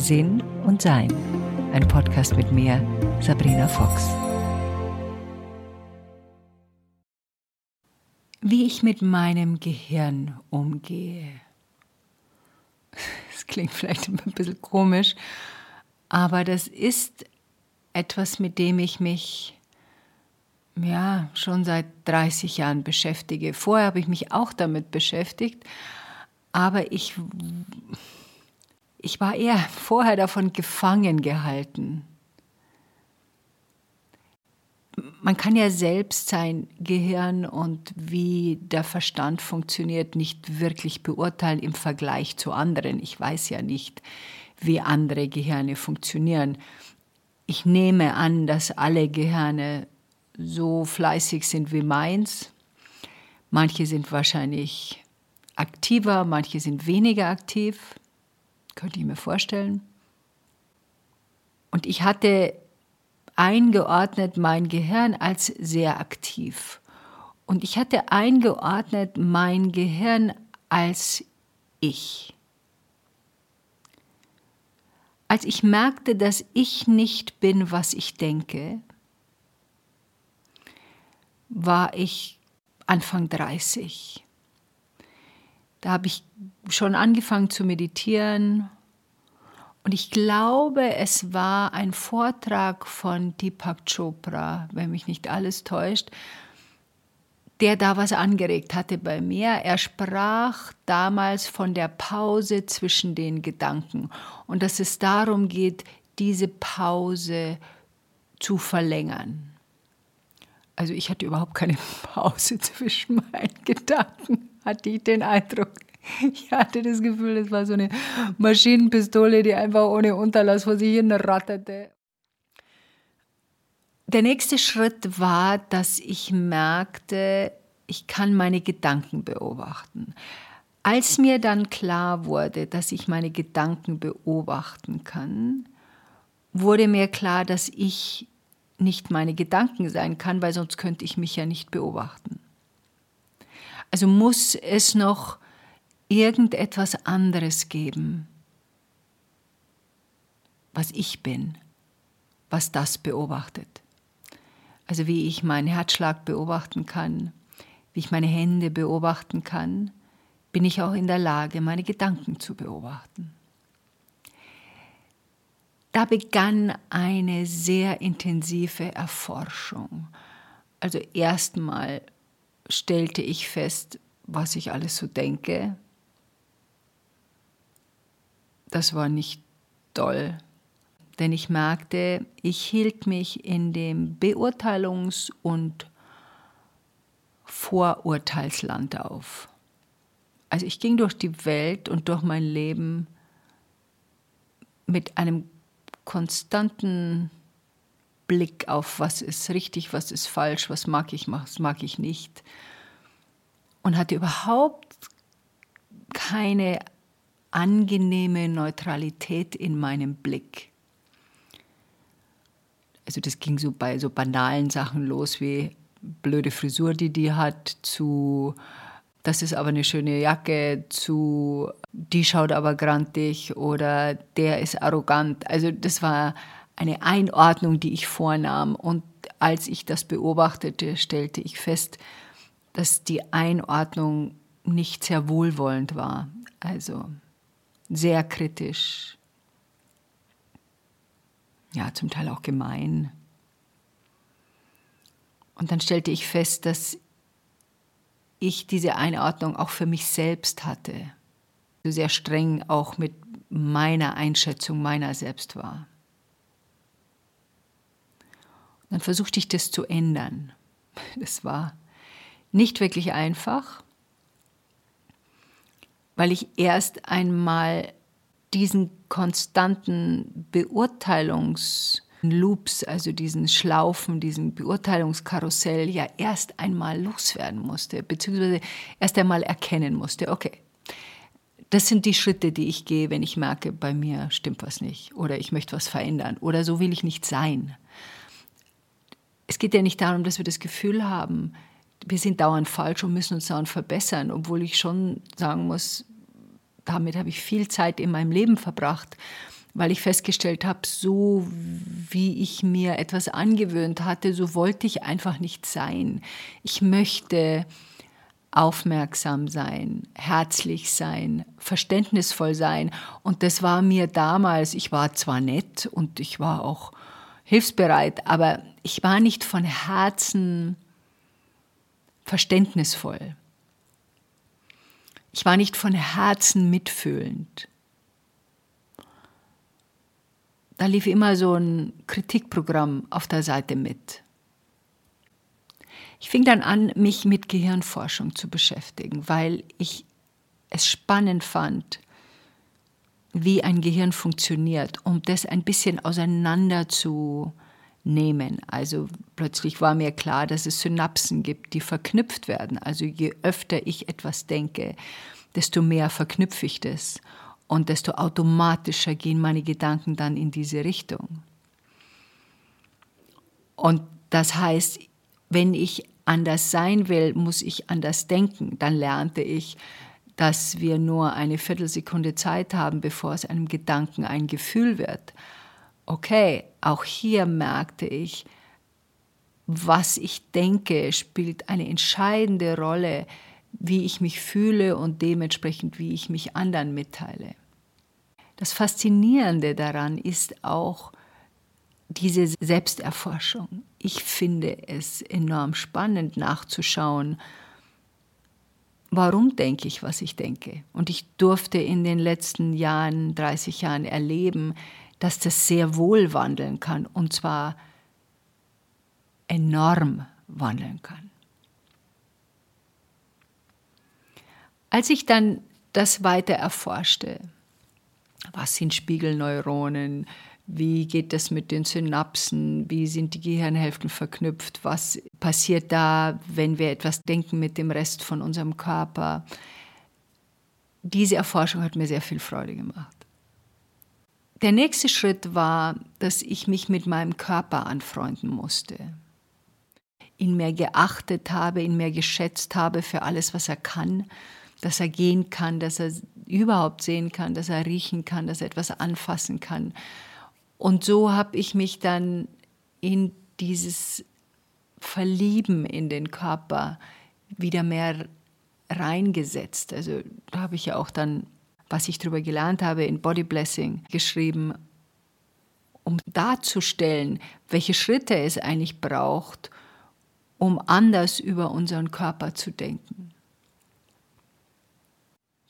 Sinn und Sein. Ein Podcast mit mir, Sabrina Fox. Wie ich mit meinem Gehirn umgehe. Das klingt vielleicht ein bisschen komisch, aber das ist etwas, mit dem ich mich ja schon seit 30 Jahren beschäftige. Vorher habe ich mich auch damit beschäftigt, aber ich, ich war eher vorher davon gefangen gehalten. Man kann ja selbst sein Gehirn und wie der Verstand funktioniert nicht wirklich beurteilen im Vergleich zu anderen. Ich weiß ja nicht, wie andere Gehirne funktionieren. Ich nehme an, dass alle Gehirne so fleißig sind wie meins. Manche sind wahrscheinlich aktiver, manche sind weniger aktiv, könnte ich mir vorstellen. Und ich hatte eingeordnet mein Gehirn als sehr aktiv. Und ich hatte eingeordnet mein Gehirn als ich. Als ich merkte, dass ich nicht bin, was ich denke, war ich Anfang 30. Da habe ich schon angefangen zu meditieren und ich glaube, es war ein Vortrag von Deepak Chopra, wenn mich nicht alles täuscht, der da was angeregt hatte bei mir. Er sprach damals von der Pause zwischen den Gedanken und dass es darum geht, diese Pause zu verlängern. Also ich hatte überhaupt keine Pause zwischen meinen Gedanken, hatte ich den Eindruck. Ich hatte das Gefühl, es war so eine Maschinenpistole, die einfach ohne Unterlass vor sich hin ratterte. Der nächste Schritt war, dass ich merkte, ich kann meine Gedanken beobachten. Als mir dann klar wurde, dass ich meine Gedanken beobachten kann, wurde mir klar, dass ich nicht meine Gedanken sein kann, weil sonst könnte ich mich ja nicht beobachten. Also muss es noch irgendetwas anderes geben, was ich bin, was das beobachtet. Also wie ich meinen Herzschlag beobachten kann, wie ich meine Hände beobachten kann, bin ich auch in der Lage, meine Gedanken zu beobachten. Da begann eine sehr intensive Erforschung. Also erstmal stellte ich fest, was ich alles so denke. Das war nicht toll denn ich merkte, ich hielt mich in dem Beurteilungs- und Vorurteilsland auf. Also ich ging durch die Welt und durch mein Leben mit einem konstanten Blick auf, was ist richtig, was ist falsch, was mag ich, was mag ich nicht. Und hatte überhaupt keine angenehme Neutralität in meinem Blick. Also das ging so bei so banalen Sachen los wie blöde Frisur, die die hat, zu das ist aber eine schöne Jacke, zu die schaut aber grantig oder der ist arrogant. Also das war eine Einordnung, die ich vornahm. Und als ich das beobachtete, stellte ich fest, dass die Einordnung nicht sehr wohlwollend war. Also sehr kritisch, ja, zum Teil auch gemein. Und dann stellte ich fest, dass ich diese Einordnung auch für mich selbst hatte. Sehr streng auch mit meiner Einschätzung meiner selbst war. Dann versuchte ich das zu ändern. Das war nicht wirklich einfach, weil ich erst einmal diesen konstanten Beurteilungsloops, also diesen Schlaufen, diesen Beurteilungskarussell ja erst einmal loswerden musste, beziehungsweise erst einmal erkennen musste, okay, das sind die Schritte, die ich gehe, wenn ich merke, bei mir stimmt was nicht oder ich möchte was verändern oder so will ich nicht sein. Es geht ja nicht darum, dass wir das Gefühl haben, wir sind dauernd falsch und müssen uns dauernd verbessern, obwohl ich schon sagen muss, damit habe ich viel Zeit in meinem Leben verbracht. weil ich festgestellt habe, so wie ich mir etwas angewöhnt hatte, so wollte ich einfach nicht sein. Ich möchte aufmerksam sein, herzlich sein, verständnisvoll sein. Und das war mir damals, ich war zwar nett und ich war auch hilfsbereit, aber ich war nicht von Herzen verständnisvoll. Ich war nicht von Herzen mitfühlend. Da lief immer so ein Kritikprogramm auf der Seite mit. Ich fing dann an, mich mit Gehirnforschung zu beschäftigen, weil ich es spannend fand, wie ein Gehirn funktioniert, um das ein bisschen auseinander zu nehmen. Also plötzlich war mir klar, dass es Synapsen gibt, die verknüpft werden. Also je öfter ich etwas denke, desto mehr verknüpfe ich das und desto automatischer gehen meine Gedanken dann in diese Richtung. Und das heißt, wenn ich anders sein will, muss ich anders denken. Dann lernte ich, dass wir nur eine Viertelsekunde Zeit haben, bevor es einem Gedanken ein Gefühl wird. Okay, auch hier merkte ich, was ich denke, spielt eine entscheidende Rolle, wie ich mich fühle und dementsprechend, wie ich mich anderen mitteile. Das Faszinierende daran ist auch, diese Selbsterforschung. Ich finde es enorm spannend nachzuschauen, warum denke ich, was ich denke. Und ich durfte in den letzten Jahren, 30 Jahren erleben, dass das sehr wohl wandeln kann und zwar enorm wandeln kann. Als ich dann das weiter erforschte, was sind Spiegelneuronen, wie geht das mit den Synapsen? Wie sind die Gehirnhälften verknüpft? Was passiert da, wenn wir etwas denken mit dem Rest von unserem Körper? Diese Erforschung hat mir sehr viel Freude gemacht. Der nächste Schritt war, dass ich mich mit meinem Körper anfreunden musste. Ihn mehr geachtet habe, ihn mehr geschätzt habe für alles, was er kann, dass er gehen kann, dass er überhaupt sehen kann, dass er riechen kann, dass er etwas anfassen kann, und so habe ich mich dann in dieses Verlieben in den Körper wieder mehr reingesetzt. Also da habe ich ja auch dann, was ich darüber gelernt habe, in Body Blessing geschrieben, um darzustellen, welche Schritte es eigentlich braucht, um anders über unseren Körper zu denken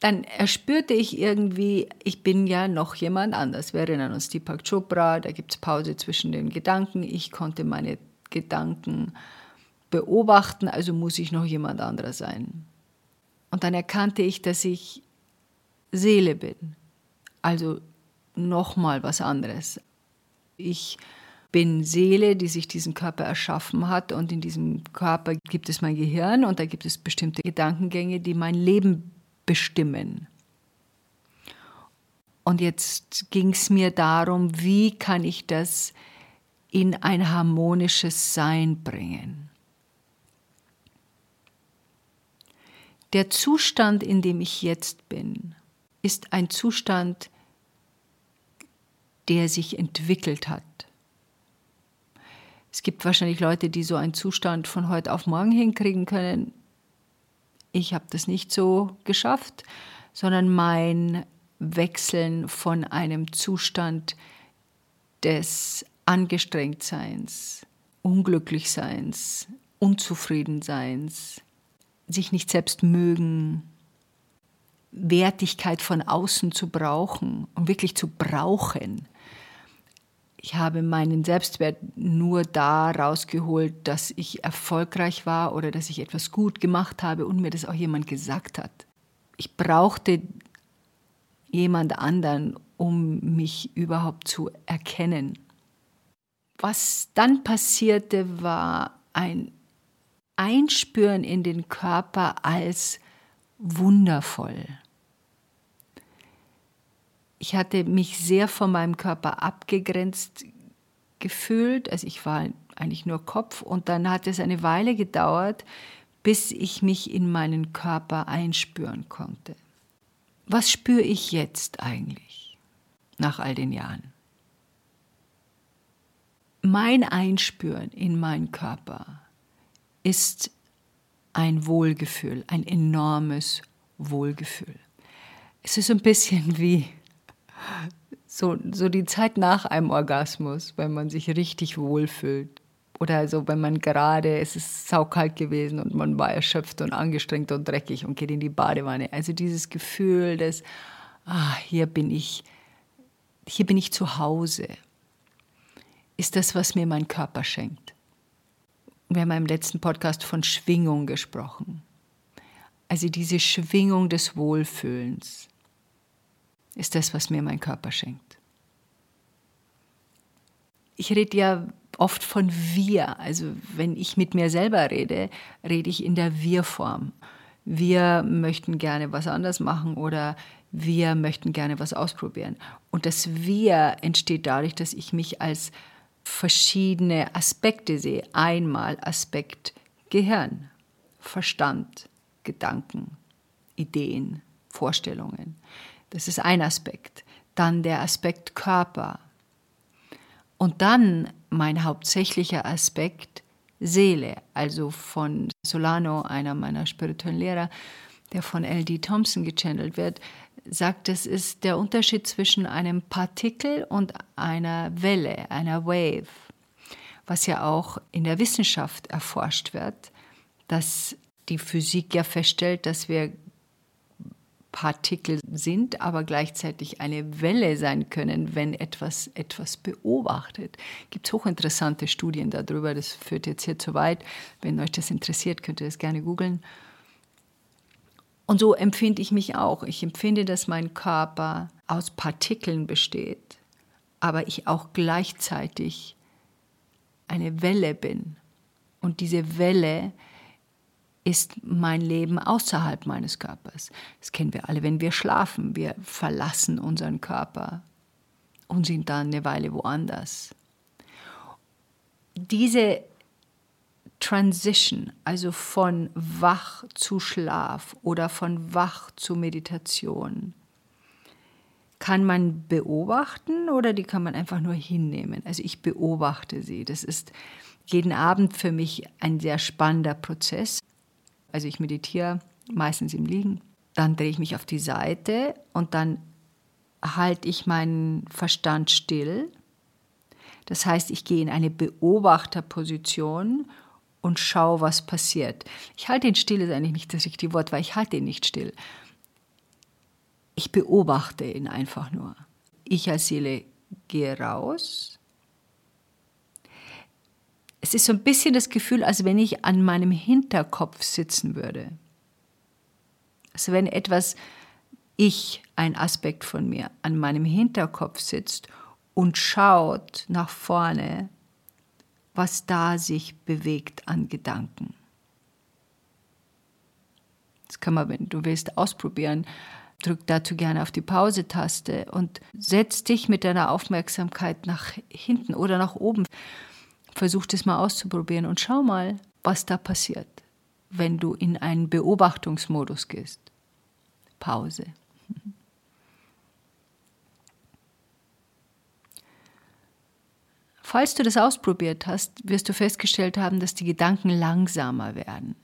dann erspürte ich irgendwie, ich bin ja noch jemand anders. Wir erinnern uns Deepak Chopra, da gibt es Pause zwischen den Gedanken. Ich konnte meine Gedanken beobachten, also muss ich noch jemand anderer sein. Und dann erkannte ich, dass ich Seele bin, also nochmal was anderes. Ich bin Seele, die sich diesen Körper erschaffen hat und in diesem Körper gibt es mein Gehirn und da gibt es bestimmte Gedankengänge, die mein Leben bestimmen. Und jetzt ging es mir darum, wie kann ich das in ein harmonisches Sein bringen. Der Zustand, in dem ich jetzt bin, ist ein Zustand, der sich entwickelt hat. Es gibt wahrscheinlich Leute, die so einen Zustand von heute auf morgen hinkriegen können. Ich habe das nicht so geschafft, sondern mein Wechseln von einem Zustand des Angestrengtseins, Unglücklichseins, Unzufriedenseins, sich nicht selbst mögen, Wertigkeit von außen zu brauchen und wirklich zu brauchen, ich habe meinen Selbstwert nur da rausgeholt, dass ich erfolgreich war oder dass ich etwas gut gemacht habe und mir das auch jemand gesagt hat. Ich brauchte jemand anderen, um mich überhaupt zu erkennen. Was dann passierte, war ein Einspüren in den Körper als wundervoll ich hatte mich sehr von meinem Körper abgegrenzt gefühlt. Also ich war eigentlich nur Kopf und dann hat es eine Weile gedauert, bis ich mich in meinen Körper einspüren konnte. Was spüre ich jetzt eigentlich? nach all den Jahren. Mein Einspüren in meinen Körper ist ein Wohlgefühl, ein enormes Wohlgefühl. Es ist ein bisschen wie so, so die Zeit nach einem Orgasmus, wenn man sich richtig wohlfühlt. Oder so, wenn man gerade, es ist saukalt gewesen und man war erschöpft und angestrengt und dreckig und geht in die Badewanne. Also dieses Gefühl, dass, ah, hier bin ich, hier bin ich zu Hause, ist das, was mir mein Körper schenkt. Wir haben im letzten Podcast von Schwingung gesprochen. Also diese Schwingung des Wohlfühlens ist das, was mir mein Körper schenkt. Ich rede ja oft von wir. Also wenn ich mit mir selber rede, rede ich in der Wir-Form. Wir möchten gerne was anders machen oder wir möchten gerne was ausprobieren. Und das Wir entsteht dadurch, dass ich mich als verschiedene Aspekte sehe. Einmal Aspekt Gehirn, Verstand, Gedanken, Ideen, Vorstellungen. Das ist ein Aspekt. Dann der Aspekt Körper. Und dann mein hauptsächlicher Aspekt Seele, also von Solano, einer meiner spirituellen Lehrer, der von L.D. Thompson gechannelt wird, sagt, es ist der Unterschied zwischen einem Partikel und einer Welle, einer Wave, was ja auch in der Wissenschaft erforscht wird, dass die Physik ja feststellt, dass wir Partikel sind, aber gleichzeitig eine Welle sein können, wenn etwas etwas beobachtet. Gibt es hochinteressante Studien darüber, das führt jetzt hier zu weit. Wenn euch das interessiert, könnt ihr das gerne googeln. Und so empfinde ich mich auch. Ich empfinde, dass mein Körper aus Partikeln besteht, aber ich auch gleichzeitig eine Welle bin. Und diese Welle ist mein Leben außerhalb meines Körpers. Das kennen wir alle, wenn wir schlafen. Wir verlassen unseren Körper und sind dann eine Weile woanders. Diese Transition, also von wach zu Schlaf oder von wach zu Meditation, kann man beobachten oder die kann man einfach nur hinnehmen. Also ich beobachte sie. Das ist jeden Abend für mich ein sehr spannender Prozess. Also ich meditiere meistens im Liegen. Dann drehe ich mich auf die Seite und dann halte ich meinen Verstand still. Das heißt, ich gehe in eine Beobachterposition und schaue, was passiert. Ich halte ihn still, ist eigentlich nicht das richtige Wort, weil ich halte ihn nicht still. Ich beobachte ihn einfach nur. Ich als Seele gehe raus es ist so ein bisschen das Gefühl, als wenn ich an meinem Hinterkopf sitzen würde. Also wenn etwas, ich, ein Aspekt von mir, an meinem Hinterkopf sitzt und schaut nach vorne, was da sich bewegt an Gedanken. Das kann man, wenn du willst, ausprobieren. Drück dazu gerne auf die Pause-Taste und setz dich mit deiner Aufmerksamkeit nach hinten oder nach oben. Versuch das mal auszuprobieren und schau mal, was da passiert, wenn du in einen Beobachtungsmodus gehst. Pause. Falls du das ausprobiert hast, wirst du festgestellt haben, dass die Gedanken langsamer werden.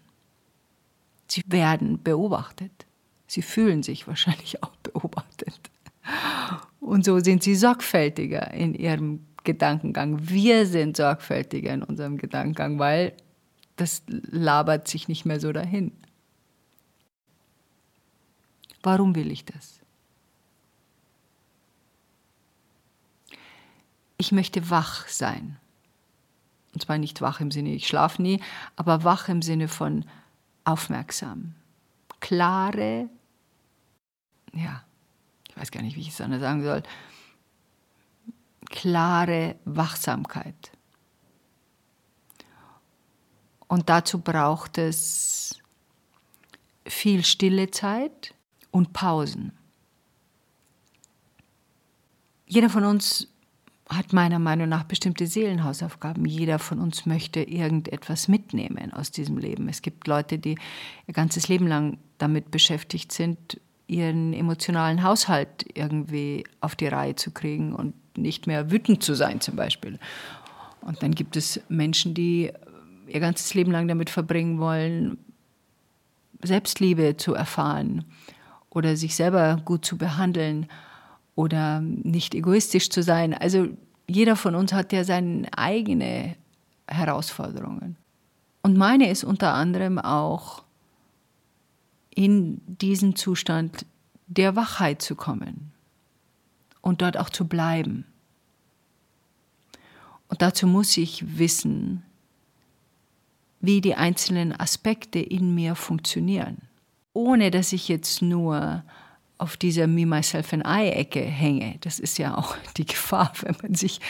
Sie werden beobachtet. Sie fühlen sich wahrscheinlich auch beobachtet. Und so sind sie sorgfältiger in ihrem Gedankengang. Wir sind sorgfältiger in unserem Gedankengang, weil das labert sich nicht mehr so dahin. Warum will ich das? Ich möchte wach sein. Und zwar nicht wach im Sinne, ich schlafe nie, aber wach im Sinne von aufmerksam. Klare, ja, ich weiß gar nicht, wie ich es anders sagen soll, klare Wachsamkeit. Und dazu braucht es viel stille Zeit und Pausen. Jeder von uns hat meiner Meinung nach bestimmte Seelenhausaufgaben. Jeder von uns möchte irgendetwas mitnehmen aus diesem Leben. Es gibt Leute, die ihr ganzes Leben lang damit beschäftigt sind, ihren emotionalen Haushalt irgendwie auf die Reihe zu kriegen und nicht mehr wütend zu sein zum Beispiel. Und dann gibt es Menschen, die ihr ganzes Leben lang damit verbringen wollen, Selbstliebe zu erfahren oder sich selber gut zu behandeln oder nicht egoistisch zu sein. Also jeder von uns hat ja seine eigene Herausforderungen. Und meine ist unter anderem auch in diesen Zustand der Wachheit zu kommen und dort auch zu bleiben. Und dazu muss ich wissen, wie die einzelnen Aspekte in mir funktionieren, ohne dass ich jetzt nur auf dieser Me, Myself and I-Ecke hänge. Das ist ja auch die Gefahr, wenn man sich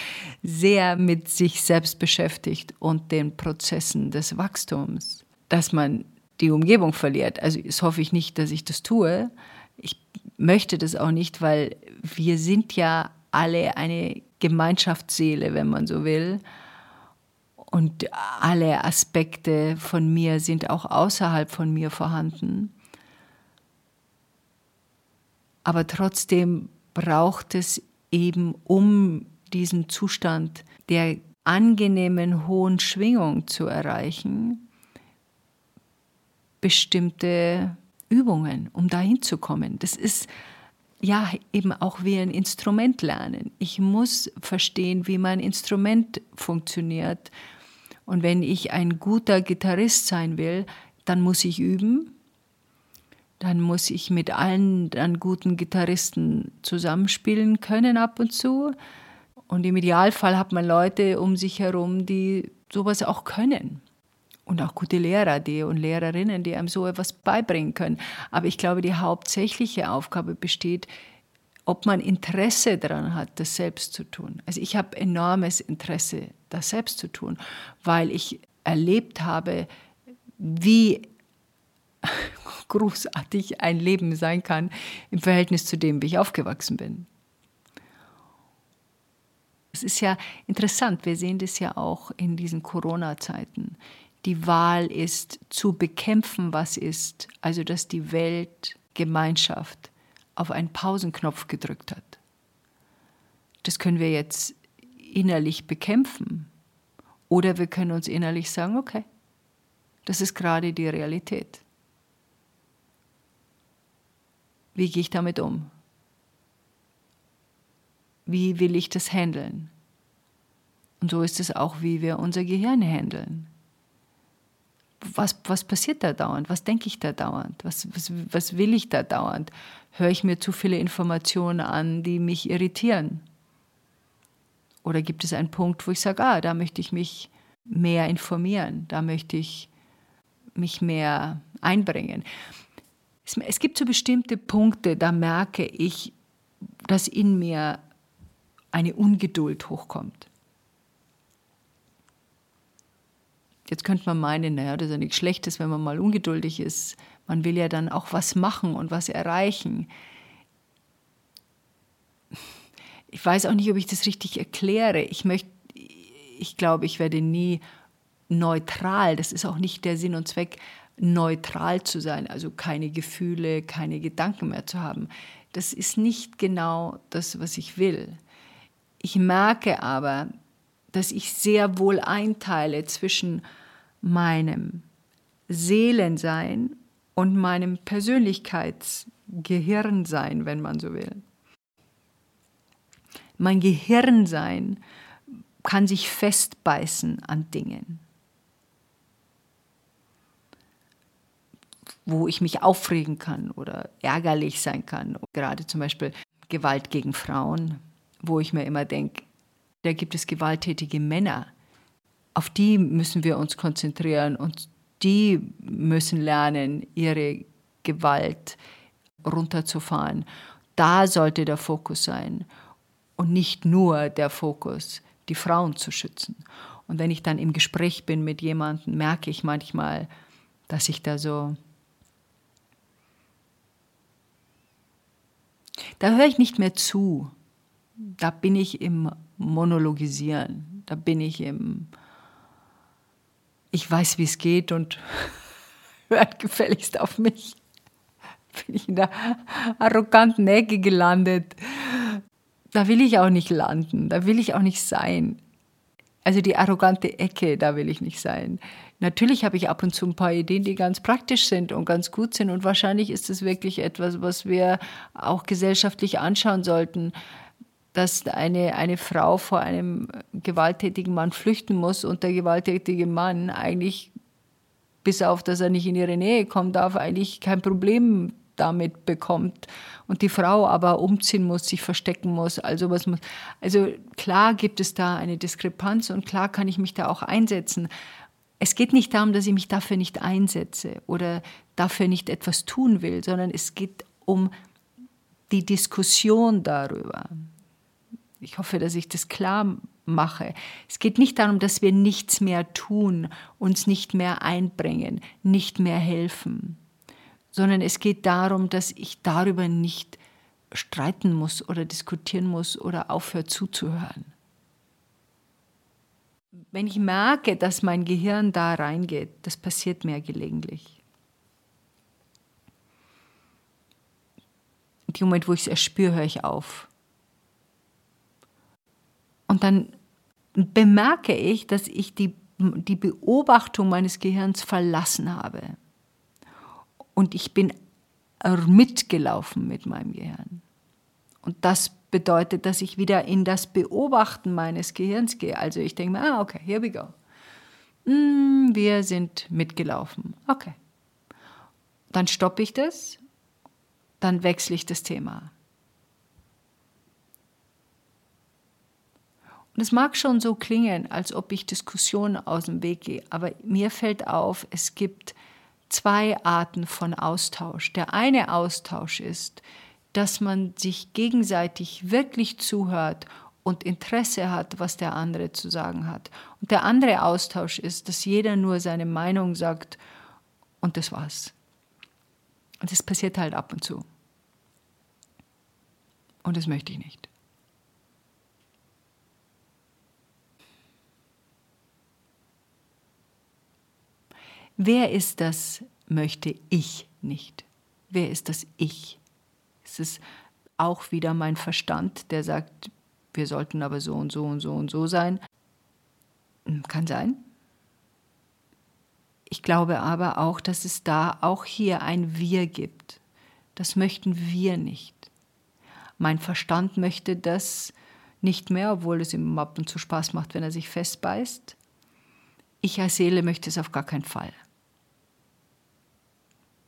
sehr mit sich selbst beschäftigt und den Prozessen des Wachstums, dass man die Umgebung verliert. Also das hoffe ich nicht, dass ich das tue. Ich möchte das auch nicht, weil wir sind ja alle eine Gemeinschaftsseele, wenn man so will. Und alle Aspekte von mir sind auch außerhalb von mir vorhanden. Aber trotzdem braucht es eben, um diesen Zustand der angenehmen hohen Schwingung zu erreichen, bestimmte Übungen, um dahin zu kommen. Das ist ja eben auch wie ein Instrument lernen. Ich muss verstehen, wie mein Instrument funktioniert. Und wenn ich ein guter Gitarrist sein will, dann muss ich üben. Dann muss ich mit allen dann guten Gitarristen zusammenspielen können ab und zu. Und im Idealfall hat man Leute um sich herum, die sowas auch können und auch gute Lehrer die und Lehrerinnen, die einem so etwas beibringen können. Aber ich glaube, die hauptsächliche Aufgabe besteht, ob man Interesse daran hat, das selbst zu tun. Also ich habe enormes Interesse, das selbst zu tun, weil ich erlebt habe, wie großartig ein Leben sein kann im Verhältnis zu dem, wie ich aufgewachsen bin. Es ist ja interessant, wir sehen das ja auch in diesen Corona-Zeiten die Wahl ist, zu bekämpfen, was ist, also dass die Weltgemeinschaft auf einen Pausenknopf gedrückt hat. Das können wir jetzt innerlich bekämpfen. Oder wir können uns innerlich sagen, okay, das ist gerade die Realität. Wie gehe ich damit um? Wie will ich das handeln? Und so ist es auch, wie wir unser Gehirn handeln was, was passiert da dauernd? Was denke ich da dauernd? Was, was, was will ich da dauernd? Höre ich mir zu viele Informationen an, die mich irritieren? Oder gibt es einen Punkt, wo ich sage, ah, da möchte ich mich mehr informieren, da möchte ich mich mehr einbringen? Es, gibt so bestimmte Punkte, da merke ich, dass in mir eine Ungeduld hochkommt. Jetzt könnte man meinen, naja, das ist ja nichts Schlechtes, wenn man mal ungeduldig ist. Man will ja dann auch was machen und was erreichen. Ich weiß auch nicht, ob ich das richtig erkläre. Ich möchte, ich glaube, ich werde nie neutral. Das ist auch nicht der Sinn und Zweck, neutral zu sein, also keine Gefühle, keine Gedanken mehr zu haben. Das ist nicht genau das, was ich will. Ich merke aber, dass ich sehr wohl einteile zwischen meinem Seelensein und meinem Persönlichkeitsgehirnsein, wenn man so will. Mein Gehirnsein kann sich festbeißen an Dingen, wo ich mich aufregen kann oder ärgerlich sein kann. Gerade zum Beispiel Gewalt gegen Frauen, wo ich mir immer denke, da gibt es gewalttätige Männer. Auf die müssen wir uns konzentrieren und die müssen lernen, ihre Gewalt runterzufahren. Da sollte der Fokus sein und nicht nur der Fokus, die Frauen zu schützen. Und wenn ich dann im Gespräch bin mit jemandem, merke ich manchmal, dass ich da so... Da höre ich nicht mehr zu. Da bin ich im monologisieren. Da bin ich im, ich weiß, wie es geht und hört gefälligst auf mich. bin ich in der arroganten Ecke gelandet. Da will ich auch nicht landen, da will ich auch nicht sein. Also die arrogante Ecke, da will ich nicht sein. Natürlich habe ich ab und zu ein paar Ideen, die ganz praktisch sind und ganz gut sind. Und wahrscheinlich ist es wirklich etwas, was wir auch gesellschaftlich anschauen sollten, dass eine, eine Frau vor einem gewalttätigen Mann flüchten muss und der gewalttätige Mann eigentlich, bis auf dass er nicht in ihre Nähe kommen darf, eigentlich kein Problem damit bekommt und die Frau aber umziehen muss, sich verstecken muss. Also was muss. Also klar gibt es da eine Diskrepanz und klar kann ich mich da auch einsetzen. Es geht nicht darum, dass ich mich dafür nicht einsetze oder dafür nicht etwas tun will, sondern es geht um die Diskussion darüber. Ich hoffe, dass ich das klar mache. Es geht nicht darum, dass wir nichts mehr tun, uns nicht mehr einbringen, nicht mehr helfen, sondern es geht darum, dass ich darüber nicht streiten muss oder diskutieren muss oder aufhöre zuzuhören wenn ich merke, dass mein Gehirn da reingeht, das passiert mir gelegentlich. In Moment, wo ich es erspüre, höre ich auf. Und dann bemerke ich, dass ich die, die Beobachtung meines Gehirns verlassen habe. Und ich bin mitgelaufen mit meinem Gehirn. Und das bedeutet, dass ich wieder in das Beobachten meines Gehirns gehe. Also ich denke mir, ah, okay, here we go. Mm, wir sind mitgelaufen. Okay. Dann stoppe ich das, dann wechsle ich das Thema. Und es mag schon so klingen, als ob ich Diskussionen aus dem Weg gehe, aber mir fällt auf, es gibt zwei Arten von Austausch. Der eine Austausch ist, dass man sich gegenseitig wirklich zuhört und Interesse hat, was der andere zu sagen hat. Und der andere Austausch ist, dass jeder nur seine Meinung sagt und das war's. Und das passiert halt ab und zu. Und das möchte ich nicht. Wer ist das, möchte ich nicht? Wer ist das Ich? Es ist auch wieder mein Verstand, der sagt, wir sollten aber so und so und so und so sein. Hm, kann sein. Ich glaube aber auch, dass es da auch hier ein Wir gibt. Das möchten wir nicht. Mein Verstand möchte das nicht mehr, obwohl es ihm ab und zu Spaß macht, wenn er sich festbeißt. Ich als Seele möchte es auf gar keinen Fall.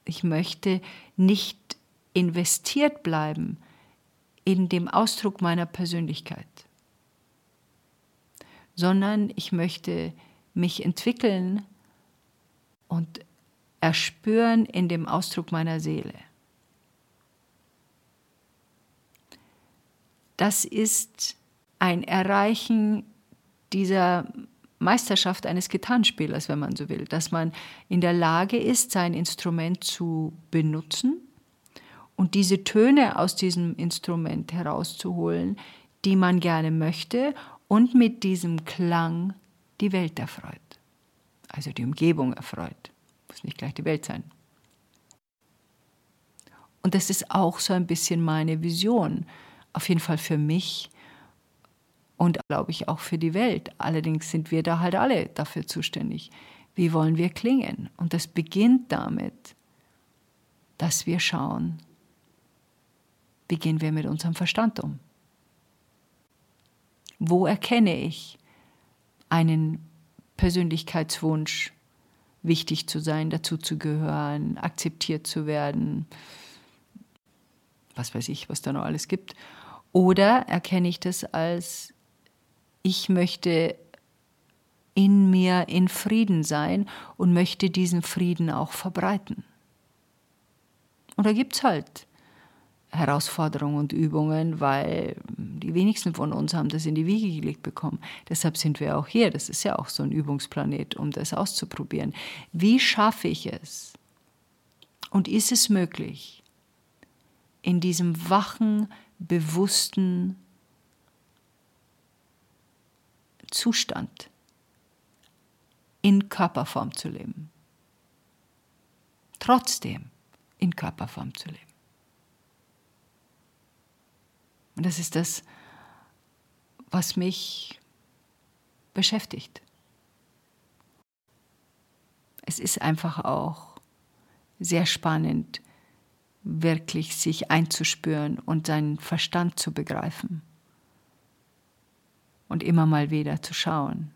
Ich möchte nicht investiert bleiben in dem Ausdruck meiner Persönlichkeit, sondern ich möchte mich entwickeln und erspüren in dem Ausdruck meiner Seele. Das ist ein Erreichen dieser Meisterschaft eines Gitarrenspielers, wenn man so will, dass man in der Lage ist, sein Instrument zu benutzen und diese Töne aus diesem Instrument herauszuholen, die man gerne möchte und mit diesem Klang die Welt erfreut. Also die Umgebung erfreut. Muss nicht gleich die Welt sein. Und das ist auch so ein bisschen meine Vision. Auf jeden Fall für mich und glaube ich auch für die Welt. Allerdings sind wir da halt alle dafür zuständig. Wie wollen wir klingen? Und das beginnt damit, dass wir schauen, wie gehen wir mit unserem Verstand um? Wo erkenne ich einen Persönlichkeitswunsch, wichtig zu sein, dazuzugehören, akzeptiert zu werden, was weiß ich, was da noch alles gibt? Oder erkenne ich das als, ich möchte in mir in Frieden sein und möchte diesen Frieden auch verbreiten? Und da gibt es halt Herausforderungen und Übungen, weil die wenigsten von uns haben das in die Wiege gelegt bekommen. Deshalb sind wir auch hier. Das ist ja auch so ein Übungsplanet, um das auszuprobieren. Wie schaffe ich es? Und ist es möglich, in diesem wachen, bewussten Zustand in Körperform zu leben? Trotzdem in Körperform zu leben. Und das ist das, was mich beschäftigt. Es ist einfach auch sehr spannend, wirklich sich einzuspüren und seinen Verstand zu begreifen und immer mal wieder zu schauen,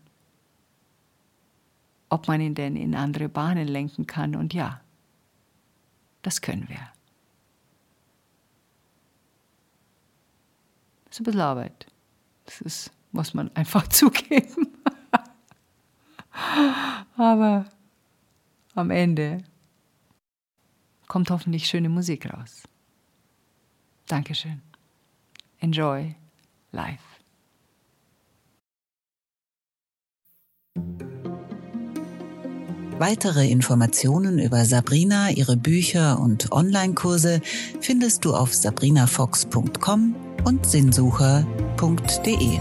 ob man ihn denn in andere Bahnen lenken kann. Und ja, das können wir. Das ist ein bisschen Arbeit. Das ist, muss man einfach zugeben. Aber am Ende kommt hoffentlich schöne Musik raus. Dankeschön. Enjoy life. Weitere Informationen über Sabrina, ihre Bücher und Online-Kurse findest du auf sabrinafox.com und sinnsucher.de.